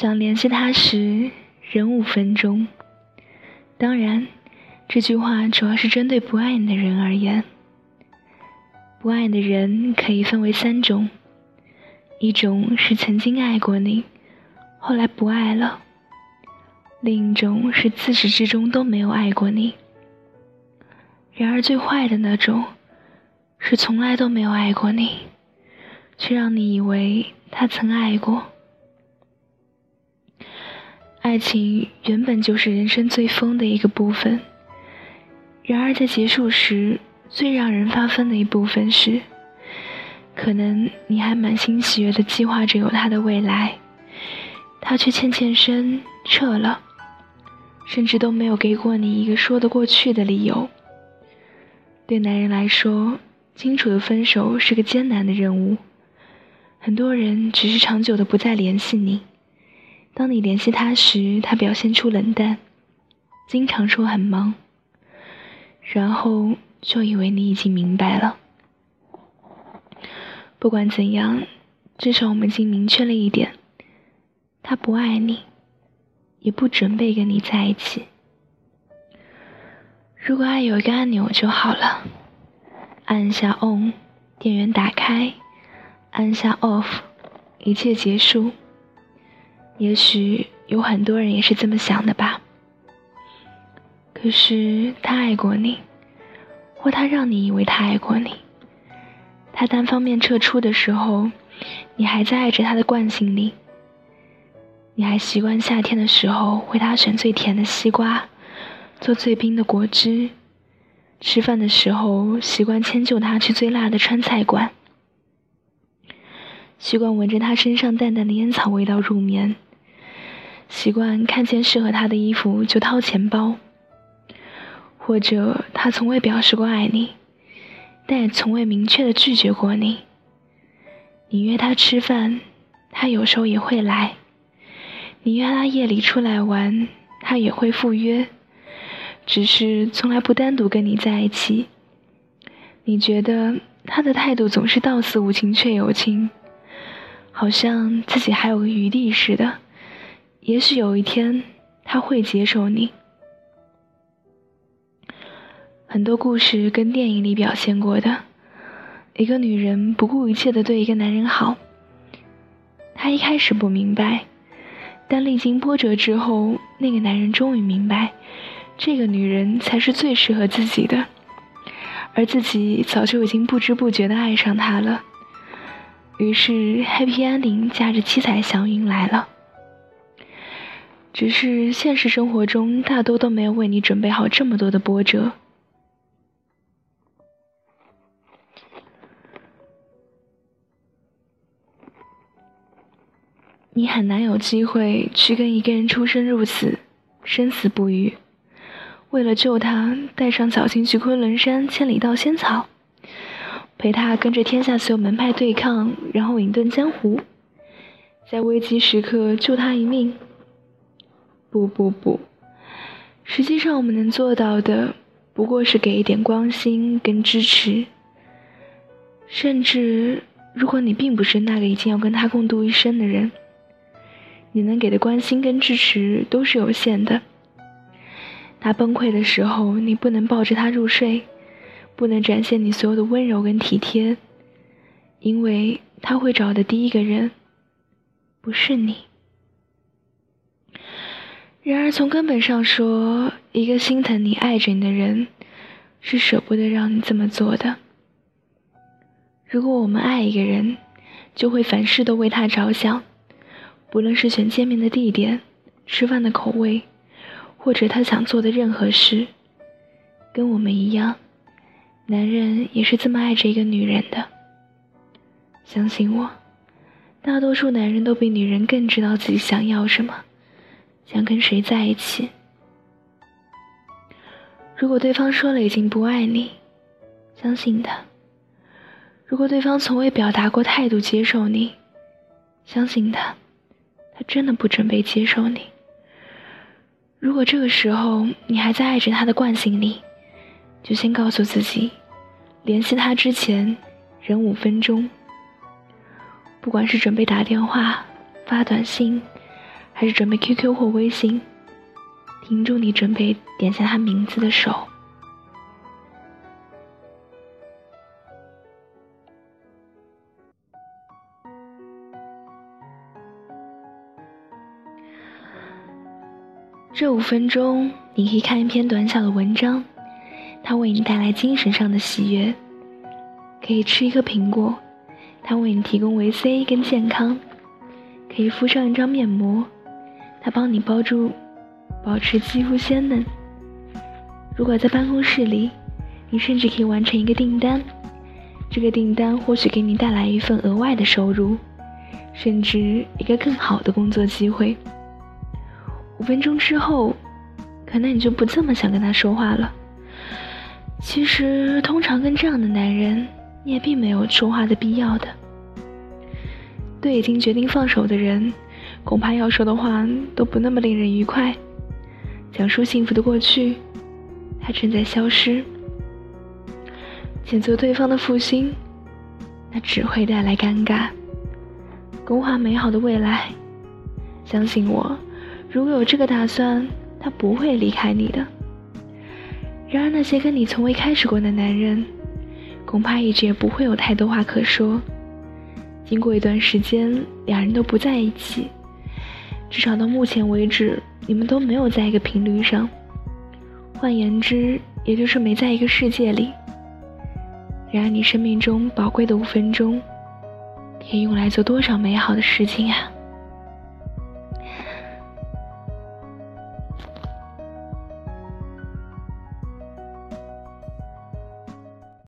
想联系他时，忍五分钟。当然，这句话主要是针对不爱你的人而言。不爱你的人可以分为三种：一种是曾经爱过你，后来不爱了；另一种是自始至终都没有爱过你。然而最坏的那种，是从来都没有爱过你，却让你以为他曾爱过。爱情原本就是人生最疯的一个部分，然而在结束时，最让人发疯的一部分是，可能你还满心喜悦的计划着有他的未来，他却欠欠身撤了，甚至都没有给过你一个说得过去的理由。对男人来说，清楚的分手是个艰难的任务，很多人只是长久的不再联系你。当你联系他时，他表现出冷淡，经常说很忙，然后就以为你已经明白了。不管怎样，至少我们已经明确了一点：他不爱你，也不准备跟你在一起。如果爱有一个按钮就好了，按下 on，电源打开；按下 off，一切结束。也许有很多人也是这么想的吧。可是他爱过你，或他让你以为他爱过你。他单方面撤出的时候，你还在爱着他的惯性里。你还习惯夏天的时候为他选最甜的西瓜，做最冰的果汁。吃饭的时候习惯迁就他去最辣的川菜馆。习惯闻着他身上淡淡的烟草味道入眠。习惯看见适合他的衣服就掏钱包，或者他从未表示过爱你，但也从未明确的拒绝过你。你约他吃饭，他有时候也会来；你约他夜里出来玩，他也会赴约，只是从来不单独跟你在一起。你觉得他的态度总是到死无情却有情，好像自己还有个余地似的。也许有一天他会接受你。很多故事跟电影里表现过的，一个女人不顾一切的对一个男人好。她一开始不明白，但历经波折之后，那个男人终于明白，这个女人才是最适合自己的，而自己早就已经不知不觉的爱上她了。于是，Happy Ending 驾着七彩祥云来了。只是现实生活中，大多都没有为你准备好这么多的波折。你很难有机会去跟一个人出生入死，生死不渝。为了救他，带上小青去昆仑山千里盗仙草，陪他跟着天下所有门派对抗，然后隐遁江湖，在危机时刻救他一命。不不不，实际上我们能做到的，不过是给一点关心跟支持。甚至，如果你并不是那个已经要跟他共度一生的人，你能给的关心跟支持都是有限的。他崩溃的时候，你不能抱着他入睡，不能展现你所有的温柔跟体贴，因为他会找的第一个人，不是你。然而，从根本上说，一个心疼你、爱着你的人，是舍不得让你这么做的。如果我们爱一个人，就会凡事都为他着想，不论是选见面的地点、吃饭的口味，或者他想做的任何事。跟我们一样，男人也是这么爱着一个女人的。相信我，大多数男人都比女人更知道自己想要什么。想跟谁在一起？如果对方说了已经不爱你，相信他；如果对方从未表达过态度接受你，相信他，他真的不准备接受你。如果这个时候你还在爱着他的惯性里，就先告诉自己，联系他之前忍五分钟。不管是准备打电话、发短信。还是准备 QQ 或微信，停住你准备点下他名字的手。这五分钟，你可以看一篇短小的文章，它为你带来精神上的喜悦；可以吃一颗苹果，它为你提供维 C 跟健康；可以敷上一张面膜，它帮你包住，保持肌肤鲜嫩。如果在办公室里，你甚至可以完成一个订单，这个订单或许给你带来一份额外的收入，甚至一个更好的工作机会。五分钟之后，可能你就不这么想跟他说话了。其实，通常跟这样的男人，你也并没有说话的必要的。对已经决定放手的人，恐怕要说的话都不那么令人愉快。讲述幸福的过去，它正在消失；谴责对方的负心，那只会带来尴尬。勾画美好的未来，相信我。如果有这个打算，他不会离开你的。然而，那些跟你从未开始过的男人，恐怕一直也不会有太多话可说。经过一段时间，两人都不在一起，至少到目前为止，你们都没有在一个频率上。换言之，也就是没在一个世界里。然而，你生命中宝贵的五分钟，可以用来做多少美好的事情啊！